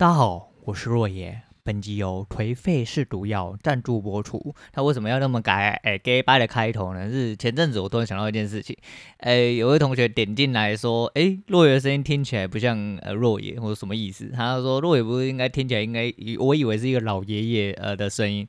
大家好，我是若野。本集由颓废是毒药赞助播出。他为什么要那么改？哎，gay 掰的开头呢？是前阵子我突然想到一件事情。哎，有位同学点进来说：“哎，若野的声音听起来不像呃若野，或者什么意思？”他说：“若野不是应该听起来应该……我以为是一个老爷爷呃的声音。”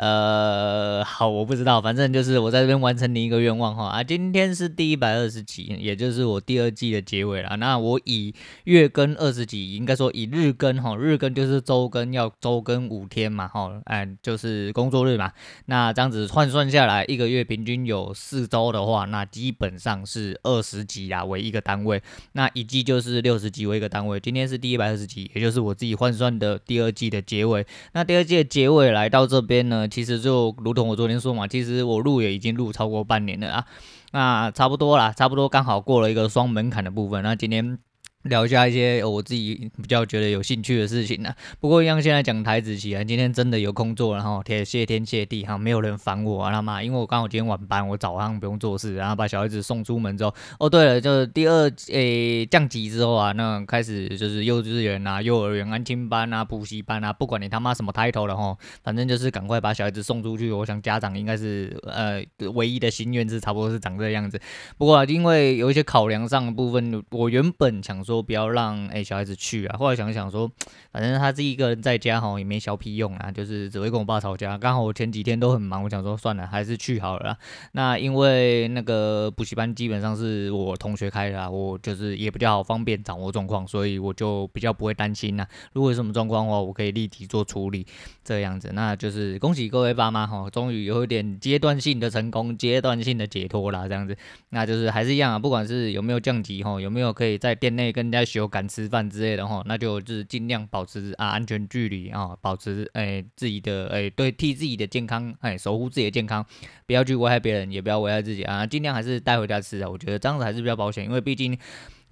呃，好，我不知道，反正就是我在这边完成你一个愿望哈啊！今天是第一百二十集，也就是我第二季的结尾了。那我以月更二十集，应该说以日更哈，日更就是周更要周。周跟五天嘛，哈，哎，就是工作日嘛。那这样子换算下来，一个月平均有四周的话，那基本上是二十集啊为一个单位。那一季就是六十集为一个单位。今天是第一百二十集，也就是我自己换算的第二季的结尾。那第二季的结尾来到这边呢，其实就如同我昨天说嘛，其实我录也已经录超过半年了啊。那差不多啦，差不多刚好过了一个双门槛的部分。那今天。聊一下一些我自己比较觉得有兴趣的事情呢、啊。不过一样，现在讲台子棋啊，今天真的有空做，然后谢谢天谢地哈，没有人烦我啊，他妈，因为我刚好今天晚班，我早上不用做事，然后把小孩子送出门之后，哦对了，就是第二诶、降级之后啊，那开始就是幼稚园啊、幼儿园、安亲班啊、补习班啊，不管你他妈什么 title 了哈，反正就是赶快把小孩子送出去。我想家长应该是呃唯一的心愿是差不多是长这个样子。不过、啊、因为有一些考量上的部分，我原本想说。都不要让哎、小孩子去啊！后来想想说，反正他自己一个人在家哈，也没小屁用啊，就是只会跟我爸吵架。刚好我前几天都很忙，我想说算了，还是去好了啦。那因为那个补习班基本上是我同学开的啊，我就是也比较方便掌握状况，所以我就比较不会担心呐。如果有什么状况的话，我可以立即做处理，这样子。那就是恭喜各位爸妈哈，终于有一点阶段性的成功，阶段性的解脱啦，这样子。那就是还是一样啊，不管是有没有降级哈，有没有可以在店内跟人家休赶吃饭之类的哈，那就就是尽量保持啊安全距离啊，保持哎、自己的哎、对替自己的健康哎、守护自己的健康，不要去危害别人，也不要危害自己啊，尽量还是带回家吃啊，我觉得这样子还是比较保险，因为毕竟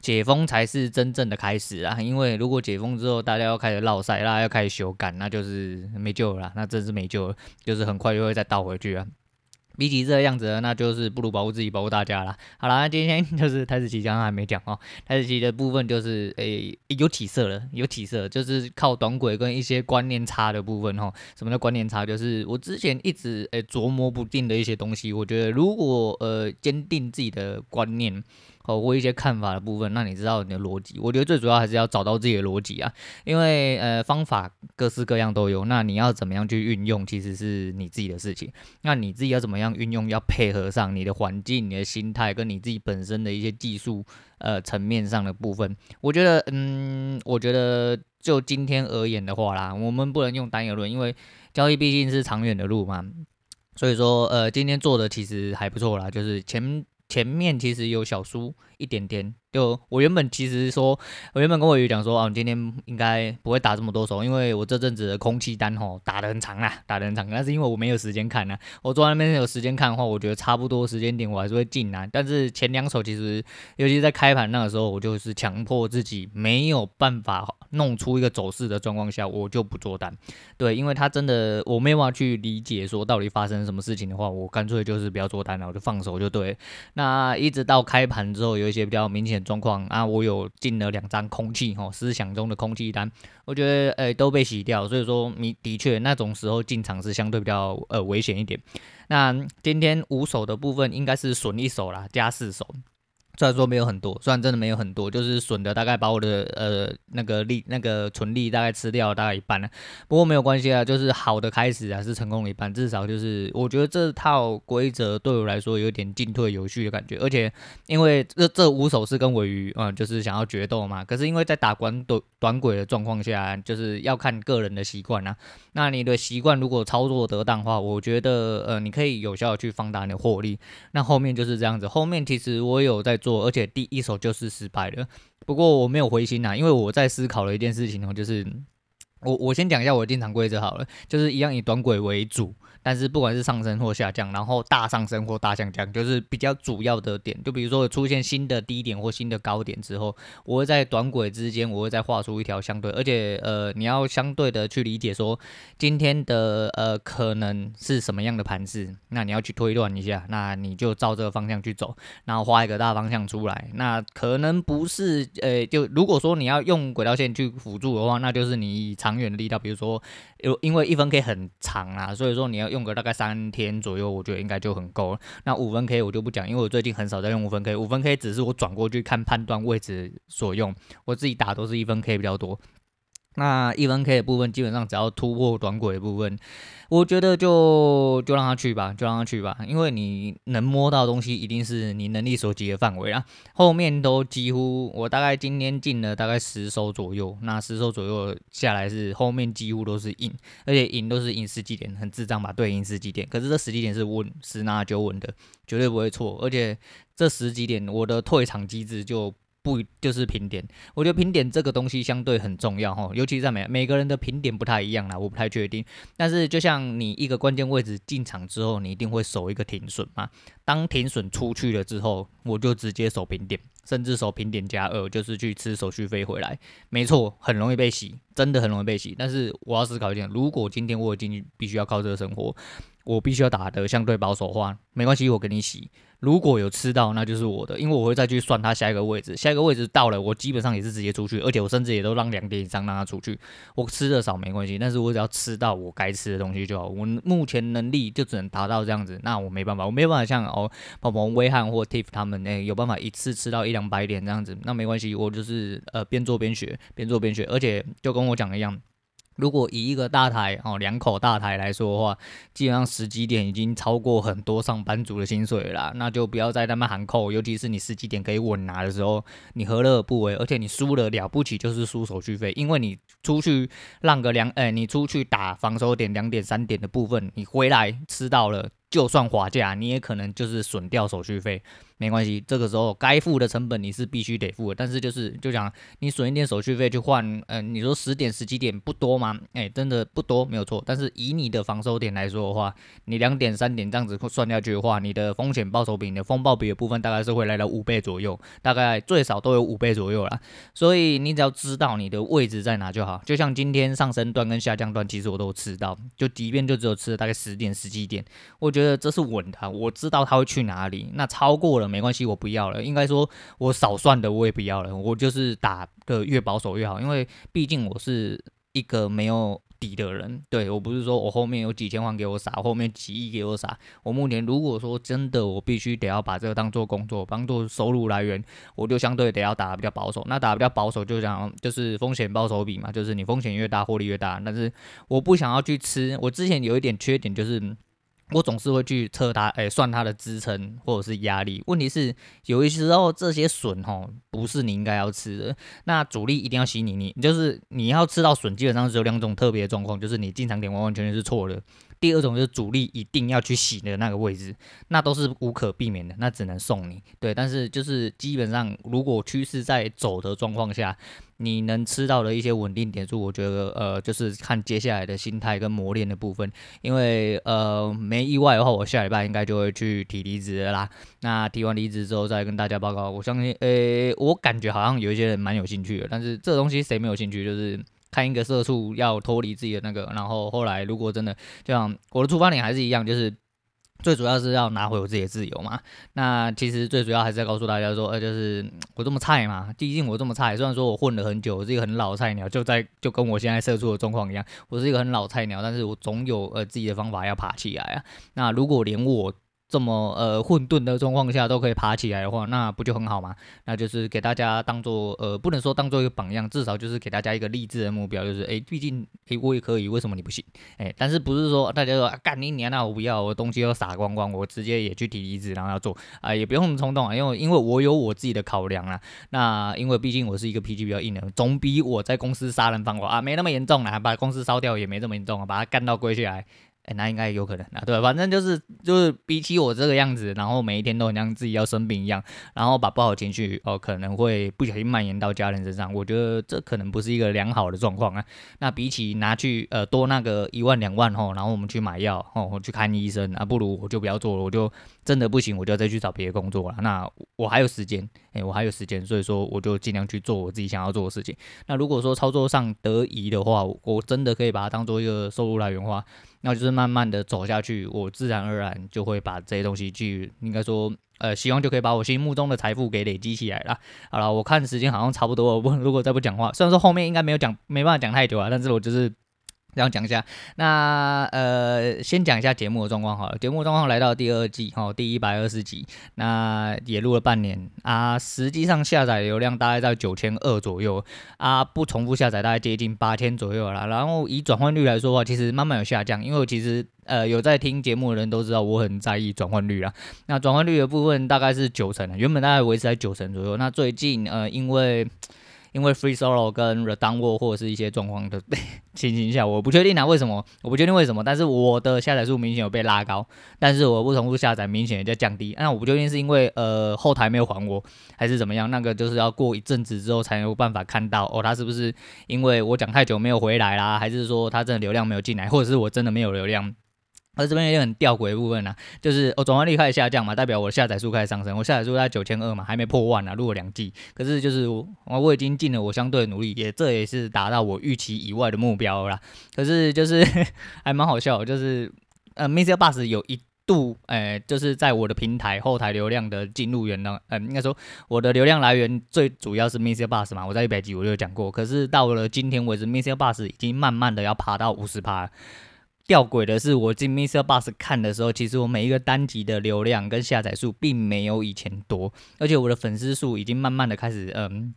解封才是真正的开始啊，因为如果解封之后大家要开始落赛，大家要开始休赶，那就是没救了，那真是没救了，就是很快就会再倒回去啊。比起这个样子，那就是不如保护自己，保护大家啦。好啦，今天 就是台子棋，刚刚还没讲哦。台子棋的部分就是诶、有起色了，有起色，就是靠短轨跟一些观念差的部分哈。什么叫观念差？就是我之前一直诶、琢磨不定的一些东西。我觉得如果呃坚定自己的观念。哦，或一些看法的部分，那你知道你的逻辑。我觉得最主要还是要找到自己的逻辑啊，因为呃方法各式各样都有，那你要怎么样去运用，其实是你自己的事情。那你自己要怎么样运用，要配合上你的环境、你的心态跟你自己本身的一些技术呃层面上的部分。我觉得，嗯，我觉得就今天而言的话啦，我们不能用单一论，因为交易毕竟是长远的路嘛。所以说，呃，今天做的其实还不错啦，就是前。前面其实有小输一点点。就我原本其实说，我原本跟我鱼讲说啊，今天应该不会打这么多手，因为我这阵子的空气单吼打得很长啊，打得很长。但是因为我没有时间看啊，我坐在那边有时间看的话，我觉得差不多时间点我还是会进啊。但是前两手其实，尤其在开盘那个时候，我就是强迫自己没有办法弄出一个走势的状况下，我就不做单。对，因为他真的我没办法去理解说到底发生什么事情的话，我干脆就是不要做单了，我就放手就对。那一直到开盘之后，有一些比较明显。状况啊，我有进了两张空气吼，思想中的空气单，我觉得诶、都被洗掉，所以说你的确那种时候进场是相对比较呃危险一点。那今天五手的部分应该是损一手啦，加四手。虽然说没有很多，虽然真的没有很多，就是损的大概把我的呃那个利那个纯利大概吃掉了大概一半了。不过没有关系啊，就是好的开始啊，是成功的一半，至少就是我觉得这套规则对我来说有点进退有序的感觉。而且因为这这五手是跟尾鱼嗯，就是想要决斗嘛。可是因为在打短短短轨的状况下，就是要看个人的习惯啊。那你的习惯如果操作得当的话，我觉得呃你可以有效的去放大你的获利。那后面就是这样子，后面其实我有在。做，而且第一手就是失败的。不过我没有灰心呐，因为我在思考了一件事情哦，就是我我先讲一下我的进场规则好了，就是一样以短轨为主。但是不管是上升或下降，然后大上升或大下降，就是比较主要的点。就比如说出现新的低点或新的高点之后，我会在短轨之间，我会再画出一条相对，而且呃，你要相对的去理解说今天的呃可能是什么样的盘势，那你要去推断一下，那你就照这个方向去走，然后画一个大方向出来。那可能不是呃，就如果说你要用轨道线去辅助的话，那就是你以长远的力道，比如说有因为一分 K 很长啦，所以说你要。用个大概三天左右，我觉得应该就很够了。那五分 K 我就不讲，因为我最近很少在用五分 K，五分 K 只是我转过去看判断位置所用，我自己打都是一分 K 比较多。那一分 K 的部分，基本上只要突破短轨的部分，我觉得就就让他去吧，就让他去吧，因为你能摸到东西，一定是你能力所及的范围啦。后面都几乎，我大概今天进了大概十手左右，那十手左右下来是后面几乎都是赢，而且赢都是赢十几点，很智障吧？对，赢十几点，可是这十几点是稳，十拿九稳的，绝对不会错。而且这十几点，我的退场机制就。不就是评点？我觉得评点这个东西相对很重要哈，尤其是在每每个人的评点不太一样啦，我不太确定。但是就像你一个关键位置进场之后，你一定会守一个停损嘛。当停损出去了之后，我就直接守平点，甚至守平点加二，就是去吃手续费回来。没错，很容易被洗，真的很容易被洗。但是我要思考一点，如果今天我已经必须要靠这个生活，我必须要打得相对保守化，没关系，我给你洗。如果有吃到，那就是我的，因为我会再去算它下一个位置，下一个位置到了，我基本上也是直接出去，而且我甚至也都让两点以上让它出去。我吃的少没关系，但是我只要吃到我该吃的东西就好。我目前能力就只能达到这样子，那我没办法，我没办法像哦，鹏鹏威汉或 Tiff 他们诶、有办法一次吃到一两百点这样子，那没关系，我就是呃边做边学，边做边学，而且就跟我讲的一样。如果以一个大台哦，两口大台来说的话，基本上十几点已经超过很多上班族的薪水了啦，那就不要再那么喊扣，尤其是你十几点可以稳拿的时候，你何乐而不为？而且你输了了不起就是输手续费，因为你出去让个两，哎，你出去打防守点两点三点的部分，你回来吃到了。就算划价，你也可能就是损掉手续费，没关系，这个时候该付的成本你是必须得付的。但是就是就讲你损一点手续费去换，嗯、你说十点十几点不多吗？哎，真的不多，没有错。但是以你的防守点来说的话，你两点三点这样子算下去的话，你的风险报酬比你的风暴比的部分大概是会来到五倍左右，大概最少都有五倍左右啦。所以你只要知道你的位置在哪就好。就像今天上升段跟下降段，其实我都吃到，就即便就只有吃了大概十点十几点，我觉得。觉得这是稳的，我知道他会去哪里。那超过了没关系，我不要了。应该说，我少算的我也不要了。我就是打的越保守越好，因为毕竟我是一个没有底的人。对，我不是说我后面有几千万给我撒，后面几亿给我撒。我目前如果说真的，我必须得要把这个当做工作，当做收入来源，我就相对得要打得比较保守。那打得比较保守，就讲就是风险报酬比嘛，就是你风险越大，获利越大。但是我不想要去吃。我之前有一点缺点就是。我总是会去测它，哎，算它的支撑或者是压力。问题是，有一些时候这些笋吼不是你应该要吃的。那主力一定要洗你，你就是你要吃到笋，基本上只有两种特别的状况，就是你进场点完完全全是错的。第二种就是主力一定要去洗的那个位置，那都是无可避免的，那只能送你。对，但是就是基本上，如果趋势在走的状况下，你能吃到的一些稳定点数，我觉得呃，就是看接下来的心态跟磨练的部分。因为呃，没意外的话，我下礼拜应该就会去提离职了啦。那提完离职之后再跟大家报告。我相信，呃，我感觉好像有一些人蛮有兴趣的，但是这东西谁没有兴趣？就是。看一个社畜要脱离自己的那个，然后后来如果真的就像我的出发点还是一样，就是最主要是要拿回我自己的自由嘛。那其实最主要还是要告诉大家说，呃，就是我这么菜嘛，毕竟我这么菜，虽然说我混了很久，我是一个很老菜鸟，就在就跟我现在社畜的状况一样，我是一个很老菜鸟，但是我总有呃自己的方法要爬起来啊。那如果连我这么呃混沌的状况下都可以爬起来的话，那不就很好吗？那就是给大家当做呃，不能说当做一个榜样，至少就是给大家一个励志的目标，就是哎，毕竟哎我也可以，为什么你不行？哎，但是不是说大家说干你娘，那我不要，我东西都撒光光，我直接也去提离职，然后要做啊、也不用那么冲动啊，因为因为我有我自己的考量啊。那因为毕竟我是一个脾气比较硬的，总比我在公司杀人放火啊没那么严重啊，把公司烧掉也没这么严重啊，把它干到归下来。哎，那应该有可能啊，对，反正就是就是比起我这个样子，然后每一天都很像自己要生病一样，然后把不好情绪哦可能会不小心蔓延到家人身上，我觉得这可能不是一个良好的状况啊。那比起拿去呃多那个一万两万吼，然后我们去买药哦，我去看医生啊，不如我就不要做了，我就真的不行，我就要再去找别的工作了。那我还有时间，哎，我还有时间，所以说我就尽量去做我自己想要做的事情。那如果说操作上得宜的话，我真的可以把它当做一个收入来源的话。那就是慢慢的走下去，我自然而然就会把这些东西去，应该说，呃，希望就可以把我心目中的财富给累积起来了。好了，我看时间好像差不多了，我如果再不讲话，虽然说后面应该没有讲，没办法讲太久啊，但是我就是。这样讲一下，那呃，先讲一下节目的状况好了。节目状况来到第二季哈，第一百二十集，那也录了半年啊。实际上下载流量大概在九千二左右啊，不重复下载大概接近八千左右了。然后以转换率来说的话，其实慢慢有下降，因为其实呃有在听节目的人都知道我很在意转换率啊。那转换率的部分大概是九成，原本大概维持在九成左右。那最近呃因为因为 Free Solo 跟 The Downward 或者是一些状况的 情形下，我不确定啊，为什么？我不确定为什么，但是我的下载数明显有被拉高，但是我不重复下载明显也在降低。那我不确定是因为呃后台没有还我，还是怎么样？那个就是要过一阵子之后才有办法看到哦，他是不是因为我讲太久没有回来啦，还是说他真的流量没有进来，或者是我真的没有流量？而这边有很吊诡的部分呢、啊，就是我转换率开始下降嘛，代表我的下载数开始上升。我下载数在九千二嘛，还没破万呢、啊，录了两季。可是就是我我已经尽了我相对的努力，也这也是达到我预期以外的目标了啦。可是就是 还蛮好笑，就是呃，Mr. Bus 有一度呃，就是在我的平台后台流量的进入源呢，嗯、呃，应该说我的流量来源最主要是 Mr. Bus 嘛，我在一百集我就讲过。可是到了今天为止，Mr. Bus 已经慢慢的要爬到五十趴。吊诡的是，我进 Mr. Bus 看的时候，其实我每一个单集的流量跟下载数并没有以前多，而且我的粉丝数已经慢慢的开始，嗯，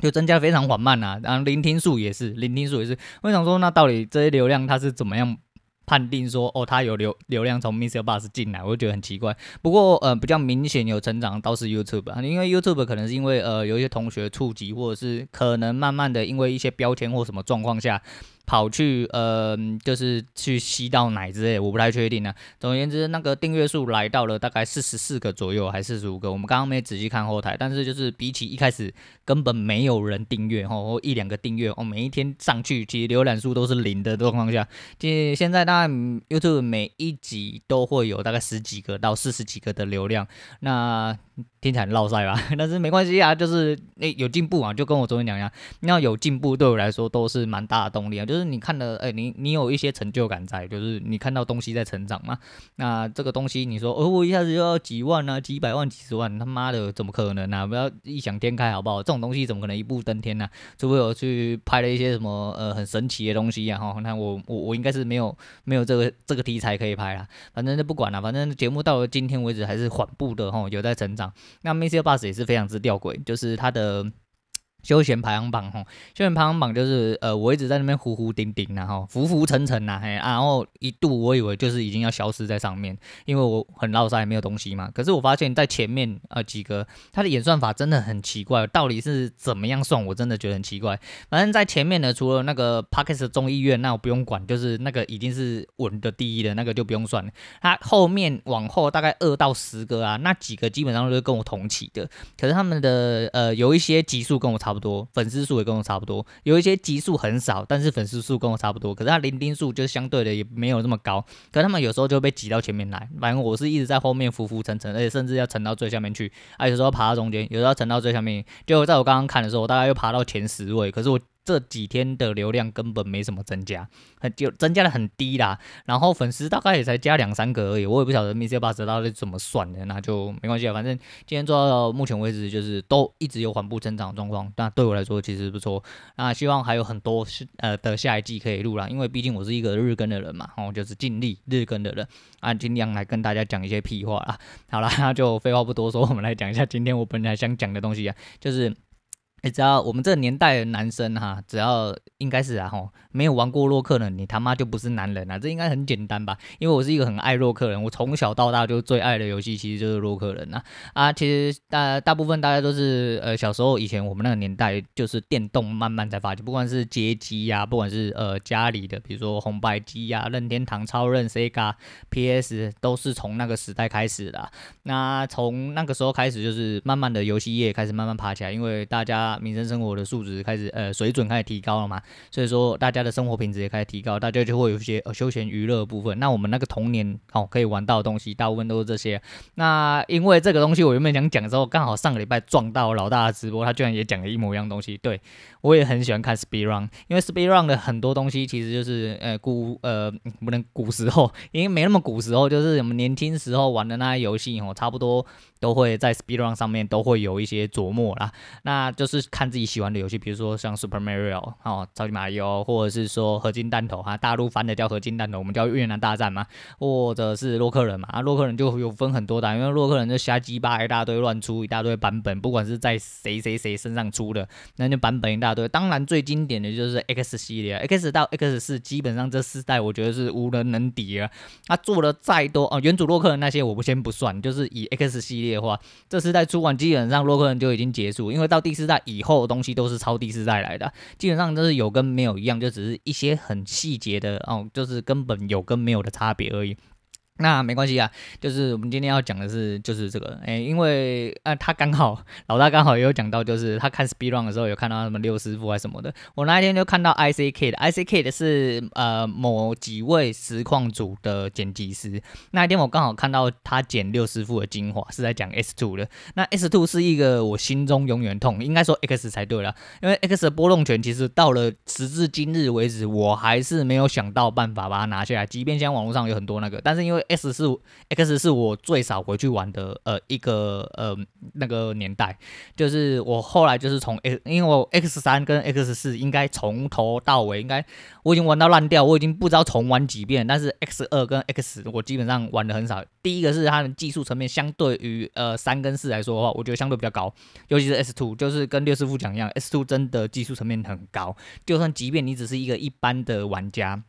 就增加非常缓慢啊。然后聆听数也是，聆听数也是。我想说，那到底这些流量它是怎么样判定说，哦，它有流流量从 Mr. Bus 进来？我就觉得很奇怪。不过，呃，比较明显有成长倒是 YouTube 啊，因为 YouTube 可能是因为呃有一些同学触及，或者是可能慢慢的因为一些标签或什么状况下。跑去呃，就是去吸到奶之类，我不太确定呢、总而言之，那个订阅数来到了大概四十四个左右，还是四十五个。我们刚刚没仔细看后台，但是就是比起一开始根本没有人订阅吼，或一两个订阅哦，每一天上去其实浏览数都是零的状况下，其实现在大概 YouTube 每一集都会有大概十几个到四十几个的流量，那。听起来很落赛吧，但是没关系啊，就是那、有进步啊，就跟我昨天讲一样，那有进步对我来说都是蛮大的动力啊。就是你看的，哎、你你有一些成就感在，就是你看到东西在成长嘛。那这个东西你说，哦，我一下子就要几万啊，几百万、几十万，他妈的怎么可能啊？不要异想天开好不好？这种东西怎么可能一步登天呢、啊？除非我去拍了一些什么呃很神奇的东西啊。哈，那我我我应该是没有没有这个这个题材可以拍啦。反正就不管了，反正节目到了今天为止还是缓步的哈，有在成长。那 mixer bus 也是非常之吊诡，就是它的。休闲排行榜吼，休闲排行榜就是呃，我一直在那边糊糊顶顶然后浮浮沉沉呐，嘿，然后一度我以为就是已经要消失在上面，因为我很绕塞没有东西嘛。可是我发现，在前面呃几个，它的演算法真的很奇怪，到底是怎么样算，我真的觉得很奇怪。反正在前面呢，除了那个 Podcast 众议院，那我不用管，就是那个已经是稳的第一的那个就不用算了。它后面往后大概二到十个啊，那几个基本上都是跟我同期的，可是他们的呃有一些级数跟我差不多。粉丝数也跟我差不多，有一些集数很少，但是粉丝数跟我差不多。可是他零丁数就相对的也没有那么高，可他们有时候就被挤到前面来。反正我是一直在后面浮浮沉沉，而且甚至要沉到最下面去。啊，有时候爬到中间，有时候沉到最下面。就在我刚刚看的时候，我大概又爬到前十位。可是我。这几天的流量根本没什么增加，很就增加的很低啦。然后粉丝大概也才加两三个而已，我也不晓得 MixerBox 到底怎么算的，那就没关系啊。反正今天做到目前为止，就是都一直有缓步增长的状况，那对我来说其实不错。那希望还有很多是呃的下一季可以录啦，因为毕竟我是一个日更的人嘛，哦，就是尽力日更的人啊，尽量来跟大家讲一些屁话啊。好了，那就废话不多说，我们来讲一下今天我本来想讲的东西啊，就是。你知道我们这个年代的男生哈，只要应该是然后，没有玩过洛克人，你他妈就不是男人啊！这应该很简单吧？因为我是一个很爱洛克人，我从小到大就最爱的游戏其实就是洛克人啊。啊，其实大大部分大家都是呃小时候以前我们那个年代就是电动慢慢才发展，不管是街机呀，不管是呃家里的比如说红白机呀、任天堂、超任、Sega、PS 都是从那个时代开始的。那从那个时候开始，就是慢慢的游戏业开始慢慢爬起来，因为大家。民生生活的素质开始呃水准开始提高了嘛，所以说大家的生活品质也开始提高，大家就会有一些休闲娱乐部分。那我们那个童年哦可以玩到的东西，大部分都是这些。那因为这个东西我原本想讲的时候，刚好上个礼拜撞到老大的直播，他居然也讲了一模一样东西。对，我也很喜欢看 Speed Run，因为 Speed Run 的很多东西其实就是呃古呃不能古时候，因为没那么古时候，就是我们年轻时候玩的那些游戏哦，差不多都会在 Speed Run 上面都会有一些琢磨啦。那就是。看自己喜欢的游戏，比如说像 Super Mario 哦，超级玛利欧，或者是说合金弹头哈，大陆翻的叫合金弹头，我们叫越南大战嘛，或者是洛克人嘛，啊，洛克人就有分很多的，因为洛克人就瞎鸡巴一大堆，乱出一大堆版本，不管是在谁谁谁身上出的，那就版本一大堆。当然最经典的就是 X 系列，X 到 X 四，基本上这四代我觉得是无人能敌了。他做了再多哦，原主洛克人那些我不先不算，就是以 X 系列的话，这四代出完基本上洛克人就已经结束，因为到第四代以。后的东西都是超第四代来的，基本上都是有跟没有一样，就只是一些很细节的哦，就是根本有跟没有的差别而已。那没关系啊，就是我们今天要讲的是，就是这个，诶、欸，因为啊，他刚好老大刚好也有讲到，就是他看 Speed Run 的时候有看到什么六师傅还是什么的。我那一天就看到 ICK 的，ICK 的是呃某几位实况组的剪辑师。那一天我刚好看到他剪六师傅的精华，是在讲 S two 的。那 S two 是一个我心中永远痛，应该说 X 才对了，因为 X 的波动权其实到了时至今日为止，我还是没有想到办法把它拿下来。即便现在网络上有很多那个，但是因为 S 是 X 是我最少回去玩的呃一个呃那个年代，就是我后来就是从 X，因为我 X 三跟 X 四应该从头到尾应该我已经玩到烂掉，我已经不知道重玩几遍。但是 X 二跟 X 我基本上玩的很少。第一个是它的技术层面相对于呃三跟四来说的话，我觉得相对比较高，尤其是 S two，就是跟六师傅讲一样，S two 真的技术层面很高，就算即便你只是一个一般的玩家。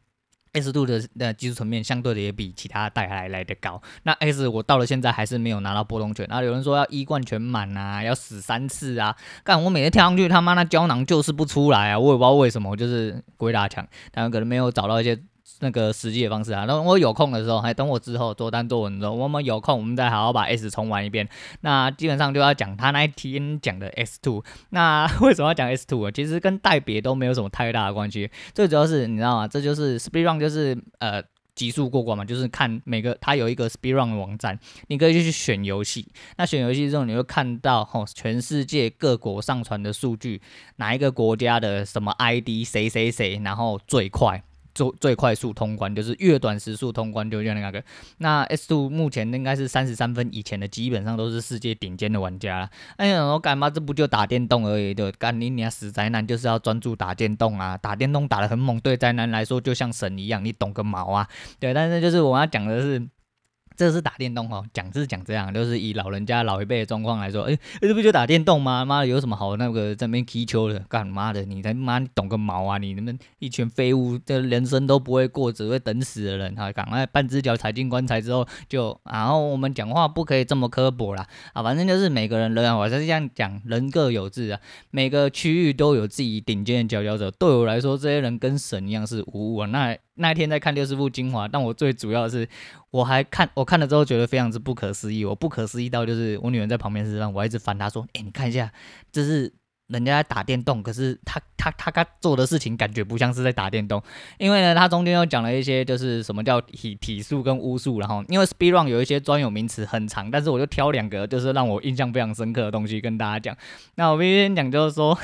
S 度的那技术层面相对的也比其他代还来的高。那 S 我到了现在还是没有拿到波动权。然后有人说要一冠全满啊，要死三次啊。干我每次跳上去，他妈那胶囊就是不出来啊！我也不知道为什么，我就是鬼打墙。但可能没有找到一些。那个实际的方式啊，那我有空的时候，还等我之后多单多文的时候，我们有空我们再好好把 S 重玩一遍。那基本上就要讲他那一天讲的 S two。那 为什么要讲 S two 啊？其实跟代别都没有什么太大的关系。最主要是你知道吗？这就是 Speed Run，就是呃极速过关嘛，就是看每个它有一个 Speed Run 的网站，你可以去选游戏。那选游戏之后，你会看到吼全世界各国上传的数据，哪一个国家的什么 ID 谁谁谁，然后最快。最最快速通关就是越短时速通关就越那个。那 S two 目前应该是三十三分以前的，基本上都是世界顶尖的玩家了。哎呀，我干嘛？这不就打电动而已？对，干你娘死宅男就是要专注打电动啊！打电动打得很猛，对宅男来说就像神一样，你懂个毛啊？对，但是就是我要讲的是。这是打电动哦，讲是讲这样，就是以老人家老一辈的状况来说，哎，这不就打电动吗？妈的，有什么好那个在那边踢球的？干妈的，你他妈你懂个毛啊！你们一群废物，这人生都不会过，只会等死的人哈！赶快半只脚踩进棺材之后就，然后我们讲话不可以这么刻薄啦啊！反正就是每个人人，我是这样讲，人各有志啊，每个区域都有自己顶尖的佼佼者。对我来说，这些人跟神一样是无物啊！那。那一天在看六师傅精华，但我最主要的是，我还看我看了之后觉得非常之不可思议。我不可思议到就是我女儿在旁边是让我一直烦她说：“哎、你看一下，这是人家在打电动，可是他他他他做的事情感觉不像是在打电动。因为呢，他中间又讲了一些就是什么叫体体术跟巫术，然后因为 Speed Run 有一些专有名词很长，但是我就挑两个就是让我印象非常深刻的东西跟大家讲。那我必须先讲就是说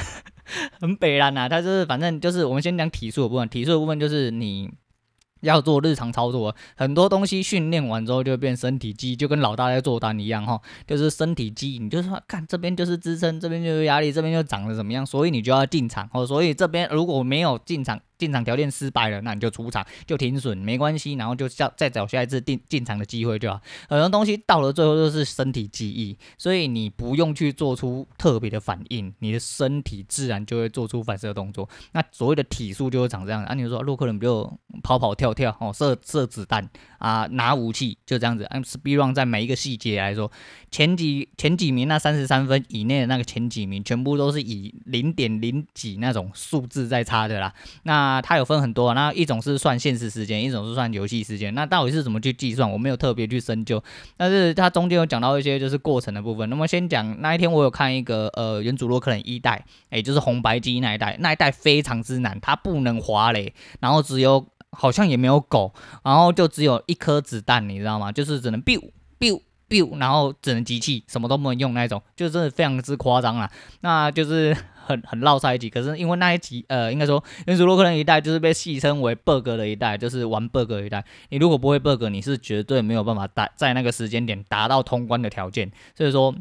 很北然呐，他就是反正就是我们先讲体术的部分，体术的部分就是你。要做日常操作，很多东西训练完之后就变身体肌，就跟老大在做单一样哈，就是身体肌，你就说，看这边就是支撑，这边就是压力，这边就长得怎么样，所以你就要进场哦，所以这边如果没有进场。进场条件失败了，那你就出场就停损没关系，然后就下再找下一次进进场的机会就好。很多东西到了最后都是身体记忆，所以你不用去做出特别的反应，你的身体自然就会做出反射动作。那所谓的体术就会长这样。啊，你说洛克人不就跑跑跳跳哦，射射子弹啊，拿武器就这样子。按 speed run 在每一个细节来说，前几前几名那三十三分以内的那个前几名，全部都是以零点零几那种数字在差的啦。那那它有分很多，那一种是算现实时间，一种是算游戏时间。那到底是怎么去计算？我没有特别去深究，但是它中间有讲到一些就是过程的部分。那么先讲那一天我有看一个呃原主洛克人一代，诶，就是红白机那一代，那一代非常之难，它不能滑雷，然后只有好像也没有狗，然后就只有一颗子弹，你知道吗？就是只能 biu biu biu，然后只能集气，什么都不能用那种，就真的非常之夸张啊。那就是。很很绕在一集，可是因为那一集，呃，应该说元祖洛克人一代就是被戏称为 bug 的一代，就是玩 bug 的一代。你如果不会 bug，你是绝对没有办法达在那个时间点达到通关的条件。所以说。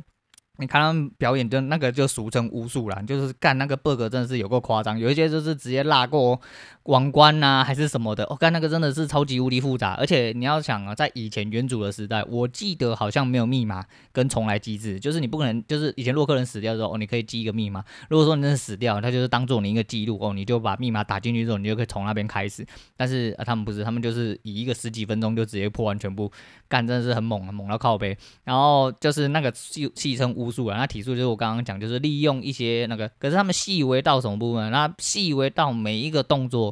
你看他们表演，就那个就俗称巫术啦，就是干那个 bug 真的是有够夸张，有一些就是直接拉过王关呐、还是什么的。我、哦、干那个真的是超级无敌复杂，而且你要想啊，在以前元祖的时代，我记得好像没有密码跟重来机制，就是你不可能，就是以前洛克人死掉之后，哦，你可以记一个密码。如果说你真的死掉，他就是当做你一个记录哦，你就把密码打进去之后，你就可以从那边开始。但是啊，他们不是，他们就是以一个十几分钟就直接破完全部，干真的是很猛，猛到靠背。然后就是那个戏戏称巫术啊，那体术就是我刚刚讲，就是利用一些那个，可是他们细微到什么部分？那细微到每一个动作。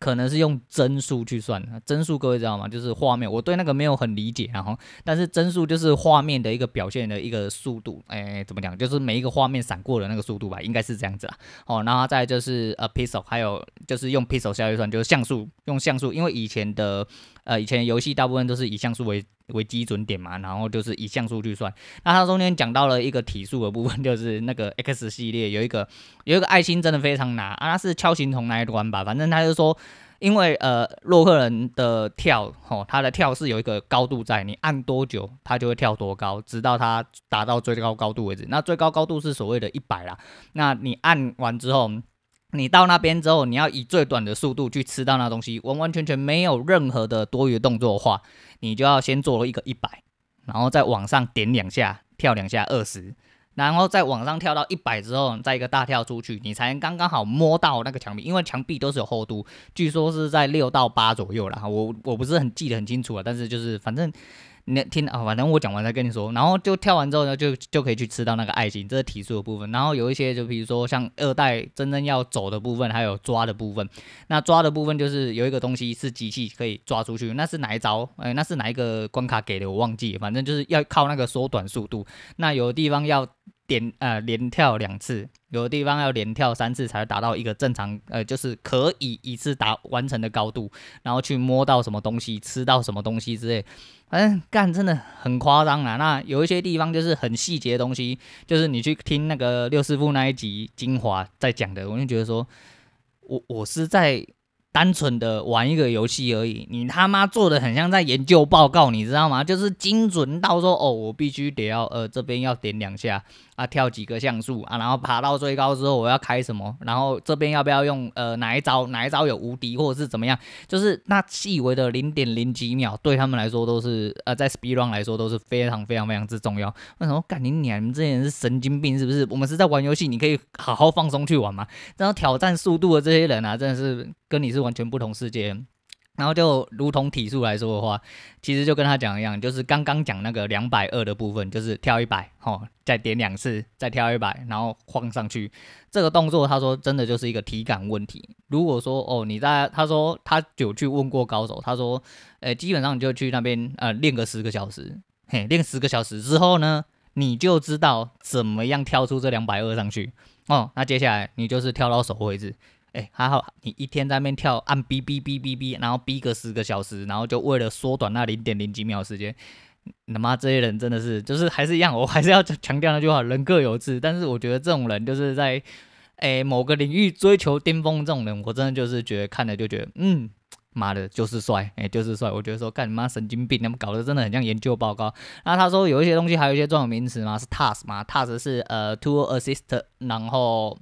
可能是用帧数去算，帧数各位知道吗？就是画面，我对那个没有很理解，然后，但是帧数就是画面的一个表现的一个速度，哎、怎么讲？就是每一个画面闪过的那个速度吧，应该是这样子啦。哦，然后再就是呃，pixel，还有就是用 pixel 下去算，就是像素，用像素，因为以前的呃，以前游戏大部分都是以像素为为基准点嘛，然后就是以像素去算。那它中间讲到了一个体数的部分，就是那个 X 系列有一个有一个爱心真的非常难啊，它是敲形虫那一关吧，反正他就说，因为呃洛克人的跳吼，他的跳是有一个高度在，你按多久它就会跳多高，直到它达到最高高度为止。那最高高度是所谓的一百啦，那你按完之后。你到那边之后，你要以最短的速度去吃到那东西，完完全全没有任何的多余动作的话，你就要先做一个一百，然后再往上点两下，跳两下二十，然后再往上跳到一百之后，再一个大跳出去，你才能刚刚好摸到那个墙壁，因为墙壁都是有厚度，据说是在六到八左右啦，我我不是很记得很清楚啊，但是就是反正。你听啊，反正我讲完再跟你说，然后就跳完之后呢，就就可以去吃到那个爱心，这是提速的部分。然后有一些，就比如说像二代真正要走的部分，还有抓的部分。那抓的部分就是有一个东西是机器可以抓出去，那是哪一招？哎，那是哪一个关卡给的？我忘记，反正就是要靠那个缩短速度。那有的地方要。点呃连跳两次，有的地方要连跳三次才达到一个正常呃就是可以一次达完成的高度，然后去摸到什么东西，吃到什么东西之类，反正干真的很夸张啊。那有一些地方就是很细节的东西，就是你去听那个六师傅那一集精华在讲的，我就觉得说我我是在。单纯的玩一个游戏而已，你他妈做的很像在研究报告，你知道吗？就是精准到说，哦，我必须得要，呃，这边要点两下。啊，跳几个像素啊，然后爬到最高之后，我要开什么？然后这边要不要用呃哪一招？哪一招有无敌，或者是怎么样？就是那细微的零点零几秒，对他们来说都是呃，在 speed run 来说都是非常非常非常之重要。为什么？干你娘！你们这些人是神经病是不是？我们是在玩游戏，你可以好好放松去玩嘛。然后挑战速度的这些人啊，真的是跟你是完全不同世界。然后就如同体术来说的话，其实就跟他讲一样，就是刚刚讲那个两百二的部分，就是跳一百，吼，再点两次，再跳一百，然后晃上去。这个动作，他说真的就是一个体感问题。如果说哦，你在他说他有去问过高手，他说，诶，基本上你就去那边呃练个十个小时，嘿，练十个小时之后呢，你就知道怎么样跳出这两百二上去。哦，那接下来你就是跳到手为止。哎，还好，你一天在那边跳，按哔哔哔哔哔，然后哔个十个小时，然后就为了缩短那零点零几秒时间，他妈这些人真的是，就是还是一样，我还是要强调那句话，人各有志。但是我觉得这种人就是在，哎，某个领域追求巅峰这种人，我真的就是觉得看了就觉得，嗯，妈的，就是帅，哎、就是帅。我觉得说，干你妈神经病，他们搞得真的很像研究报告。那他说有一些东西还有一些专有名词嘛，是 task 嘛，task 是呃 tool assist，然后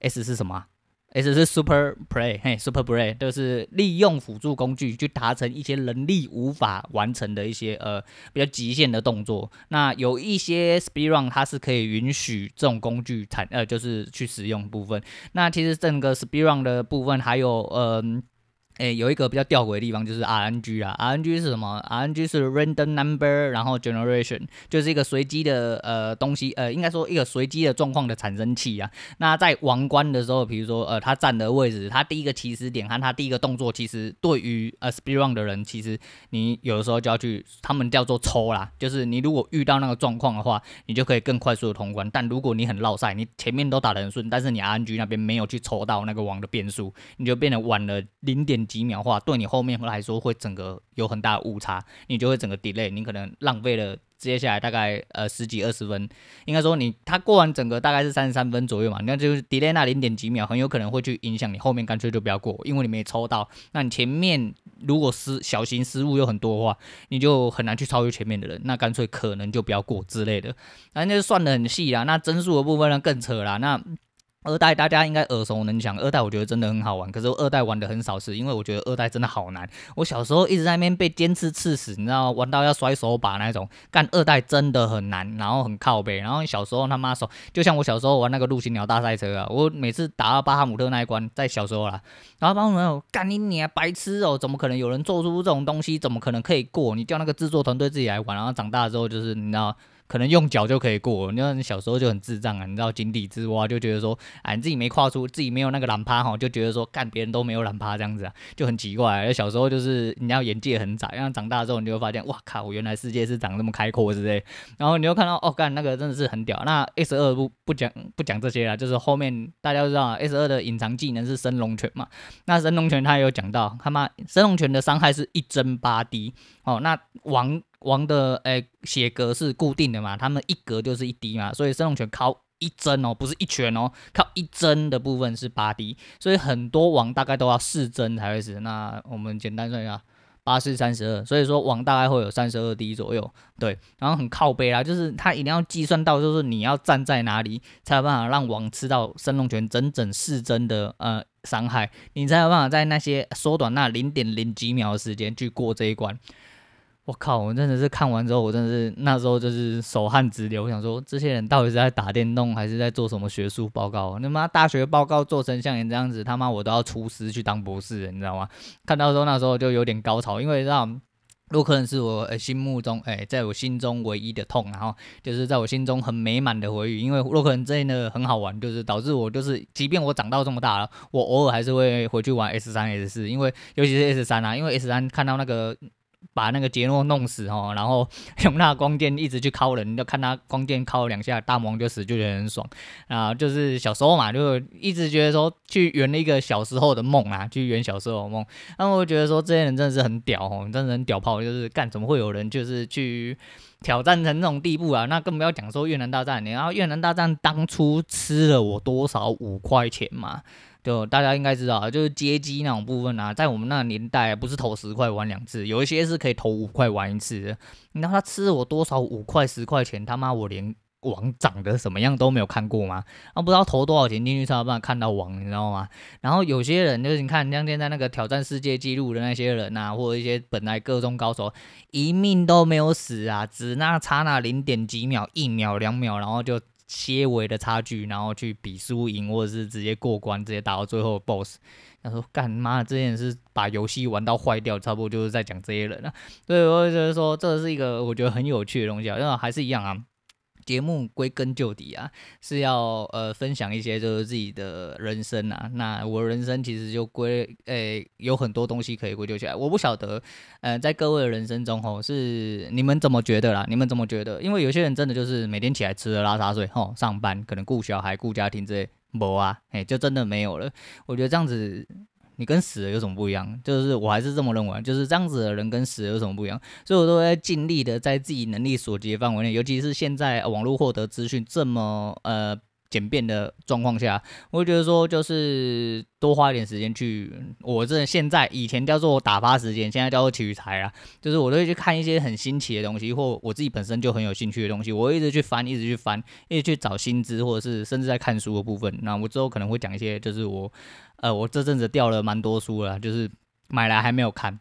S 是什么？S 是 super play，嘿，super play 就是利用辅助工具去达成一些人力无法完成的一些呃比较极限的动作。那有一些 speed run 它是可以允许这种工具产呃就是去使用部分。那其实整个 speed run 的部分还有嗯。诶、有一个比较吊诡的地方，就是 RNG 啊，RNG 是什么？RNG 是 random number，然后 generation 就是一个随机的呃东西，呃，应该说一个随机的状况的产生器啊。那在王冠的时候，比如说呃，他站的位置，他第一个起始点和他第一个动作，其实对于呃 speedrun 的人，其实你有的时候就要去，他们叫做抽啦，就是你如果遇到那个状况的话，你就可以更快速的通关。但如果你很落赛，你前面都打得很顺，但是你 RNG 那边没有去抽到那个王的变数，你就变得晚了零点。几秒话对你后面来说会整个有很大的误差，你就会整个 delay，你可能浪费了接下来大概呃十几二十分，应该说你他过完整个大概是三十三分左右嘛，那就是 delay 那零点几秒很有可能会去影响你后面，干脆就不要过，因为你没抽到。那你前面如果失小型失误又很多的话，你就很难去超越前面的人，那干脆可能就不要过之类的，反正就算得很细啦。那帧数的部分呢更扯啦，那。二代大家应该耳熟能详，二代我觉得真的很好玩，可是我二代玩的很少次，因为我觉得二代真的好难。我小时候一直在那边被尖刺刺死，你知道？玩到要摔手把那种，干二代真的很难，然后很靠背。然后小时候他妈手，就像我小时候玩那个陆行鸟大赛车啊，我每次打到巴哈姆特那一关，在小时候啦，然后巴哈姆特干你你白痴哦，怎么可能有人做出这种东西？怎么可能可以过？你叫那个制作团队自己来玩，然后长大之后就是你知道。可能用脚就可以过，你知道你小时候就很智障啊，你知道井底之蛙就觉得说，哎，你自己没跨出，自己没有那个懒趴哈，就觉得说干别人都没有懒趴这样子啊，就很奇怪。而小时候就是你要眼界很窄，然后长大之后你就会发现，哇靠，我原来世界是长这么开阔之类。然后你又看到哦，干那个真的是很屌。那 S 二不不讲不讲这些了，就是后面大家都知道 S 二的隐藏技能是升龙拳嘛。那升龙拳他也有讲到，他妈升龙拳的伤害是一针八滴哦。那王。王的诶血格是固定的嘛，他们一格就是一滴嘛，所以升龙拳靠一针哦，不是一拳哦，靠一针的部分是八滴，所以很多王大概都要四针才会死。那我们简单算一下，八四三十二，所以说王大概会有三十二滴左右，对，然后很靠背啦，就是他一定要计算到，就是你要站在哪里才有办法让王吃到升龙拳整整四针的呃伤害，你才有办法在那些缩短那零点零几秒的时间去过这一关。我靠！我真的是看完之后，我真的是那时候就是手汗直流。我想说，这些人到底是在打电动，还是在做什么学术报告？那妈大学报告做成像你这样子，他妈我都要出师去当博士了，你知道吗？看到时候那时候就有点高潮，因为让洛克人是我、欸、心目中哎、在我心中唯一的痛，然后就是在我心中很美满的回忆。因为洛克人真的很好玩，就是导致我就是，即便我长到这么大了，我偶尔还是会回去玩 S 三 S 四，因为尤其是 S 三啊，因为 S 三看到那个。把那个杰诺弄死哦，然后用那光剑一直去敲人，就看他光剑敲两下，大魔王就死，就觉得很爽啊。就是小时候嘛，就一直觉得说去圆了一个小时候的梦啊，去圆小时候的梦。然后我觉得说这些人真的是很屌哦，真的很屌炮，就是干怎么会有人就是去挑战成这种地步啊？那更不要讲说越南大战，然后越南大战当初吃了我多少五块钱嘛？就大家应该知道，就是街机那种部分啊，在我们那个年代，不是投十块玩两次，有一些是可以投五块玩一次的。你知道他吃了我多少五块十块钱？他妈我连网长得什么样都没有看过吗？啊，不知道投多少钱进去才有办法看到网，你知道吗？然后有些人就是你看，像现在那个挑战世界纪录的那些人啊，或者一些本来个中高手，一命都没有死啊，只那差那零点几秒、一秒、两秒，然后就。些微的差距，然后去比输赢，或者是直接过关，直接打到最后 BOSS。他说：“干妈的，这些人是把游戏玩到坏掉，差不多就是在讲这些人了。”所以，我觉得说这是一个我觉得很有趣的东西啊，那还是一样啊。节目归根究底啊，是要呃分享一些就是自己的人生啊。那我人生其实就归诶、有很多东西可以归咎起来。我不晓得，呃，在各位的人生中吼，是你们怎么觉得啦？你们怎么觉得？因为有些人真的就是每天起来吃喝拉撒睡吼，上班可能顾小孩、顾家庭之类，没啊，哎，就真的没有了。我觉得这样子。你跟死了有什么不一样？就是我还是这么认为，就是这样子的人跟死了有什么不一样？所以我都在尽力的在自己能力所及的范围内，尤其是现在网络获得资讯这么呃简便的状况下，我会觉得说就是多花一点时间去，我这现在以前叫做打发时间，现在叫做取材啊，就是我都会去看一些很新奇的东西，或我自己本身就很有兴趣的东西，我会一直去翻，一直去翻，一直去找新知，或者是甚至在看书的部分。那我之后可能会讲一些，就是我呃，我这阵子掉了蛮多书了，就是买来还没有看。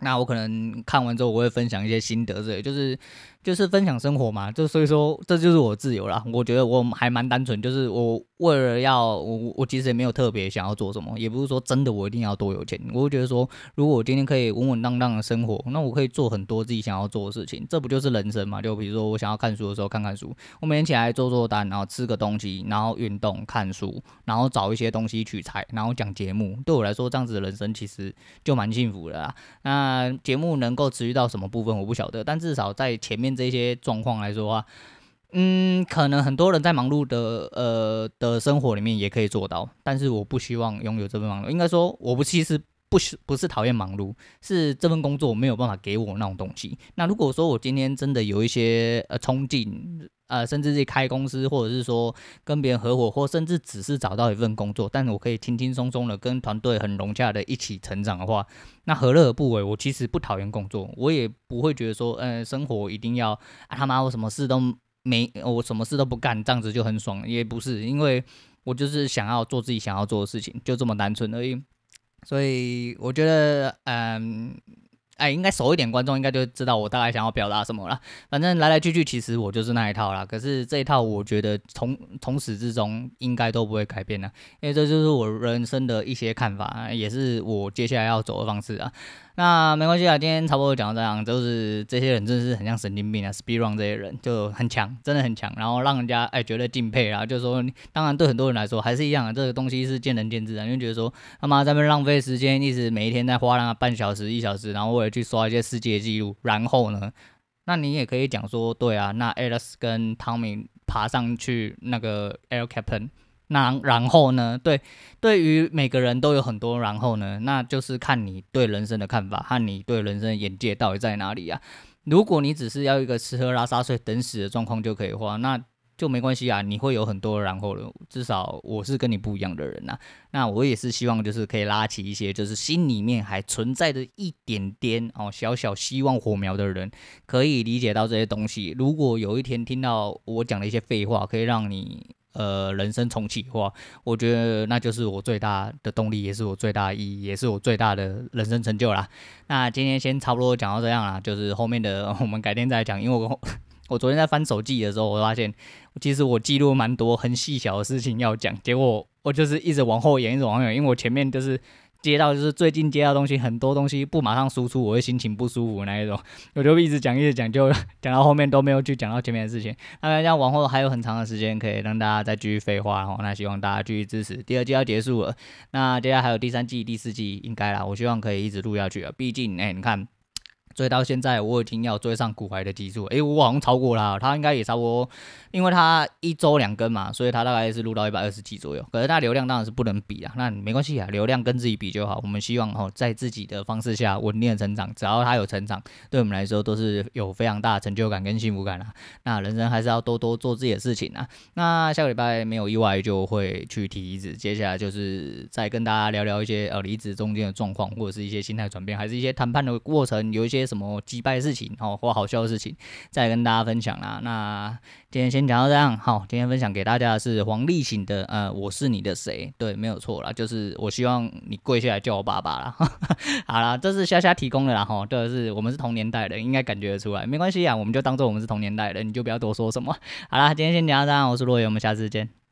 那我可能看完之后，我会分享一些心得之类，就是。就是分享生活嘛，就所以说这就是我自由啦。我觉得我还蛮单纯，就是我为了要我我其实也没有特别想要做什么，也不是说真的我一定要多有钱。我会觉得说，如果我今天可以稳稳当当的生活，那我可以做很多自己想要做的事情，这不就是人生嘛？就比如说我想要看书的时候看看书，我每天起来做做单，然后吃个东西，然后运动看书，然后找一些东西取材，然后讲节目。对我来说，这样子的人生其实就蛮幸福的啦。那节目能够持续到什么部分我不晓得，但至少在前面。这些状况来说的话，嗯，可能很多人在忙碌的呃的生活里面也可以做到，但是我不希望拥有这份忙碌。应该说，我不其实不是不是讨厌忙碌，是这份工作没有办法给我那种东西。那如果说我今天真的有一些呃冲劲。呃，甚至是开公司，或者是说跟别人合伙，或甚至只是找到一份工作，但是我可以轻轻松松的跟团队很融洽的一起成长的话，那何乐而不为？我其实不讨厌工作，我也不会觉得说，呃，生活一定要啊他妈我什么事都没，我什么事都不干，这样子就很爽，也不是，因为我就是想要做自己想要做的事情，就这么单纯而已。所以我觉得，嗯。哎，应该熟一点，观众应该就知道我大概想要表达什么了。反正来来去去，其实我就是那一套啦。可是这一套，我觉得从从始至终应该都不会改变的，因为这就是我人生的一些看法，也是我接下来要走的方式啊。那没关系啊，今天差不多讲到这样，就是这些人真的是很像神经病啊，Speedrun 这些人就很强，真的很强，然后让人家哎觉得敬佩啊。就是说，当然对很多人来说还是一样啊，这个东西是见仁见智啊，因为觉得说他妈在那浪费时间，一直每一天在花那半小时一小时，然后为了去刷一些世界纪录，然后呢，那你也可以讲说，对啊，那 Alex 跟 Tommy 爬上去那个 Air Capitan。那然后呢？对，对于每个人都有很多然后呢，那就是看你对人生的看法和你对人生的眼界到底在哪里啊。如果你只是要一个吃喝拉撒睡等死的状况就可以的话，那就没关系啊。你会有很多然后了，至少我是跟你不一样的人呐、啊。那我也是希望就是可以拉起一些就是心里面还存在着一点点哦小小希望火苗的人，可以理解到这些东西。如果有一天听到我讲的一些废话，可以让你。呃，人生重启的话，我觉得那就是我最大的动力，也是我最大的意义，也是我最大的人生成就啦。那今天先差不多讲到这样啦，就是后面的 我们改天再讲。因为我 我昨天在翻手机的时候，我发现其实我记录蛮多很细小的事情要讲，结果我就是一直往后延，一直往后延，因为我前面就是。接到就是最近接到东西很多东西不马上输出，我会心情不舒服那一种，我就一直讲一直讲，就 讲到后面都没有去讲到前面的事情。那这样往后还有很长的时间可以让大家再继续废话然后。那希望大家继续支持。第二季要结束了，那接下来还有第三季、第四季应该啦，我希望可以一直录下去啊。毕竟哎、你看。追到现在，我已经要追上股海的集数。诶，我好像超过了，他应该也差不多，因为他一周两更嘛，所以他大概是录到一百二十几左右。可是他流量当然是不能比啊，那没关系啊，流量跟自己比就好。我们希望哈，在自己的方式下稳定的成长，只要他有成长，对我们来说都是有非常大的成就感跟幸福感啊。那人生还是要多多做自己的事情啊。那下个礼拜没有意外就会去提离职，接下来就是再跟大家聊聊一些呃离职中间的状况，或者是一些心态转变，还是一些谈判的过程，有一些。什么击败事情哦，或好笑的事情，再跟大家分享啦。那今天先讲到这样，好，今天分享给大家的是黄立行的呃，我是你的谁？对，没有错啦，就是我希望你跪下来叫我爸爸啦。好啦，这是虾虾提供的啦，哈，这是我们是同年代的，应该感觉得出来，没关系啊，我们就当做我们是同年代的，你就不要多说什么。好啦，今天先讲到这样，我是罗伟，我们下次见。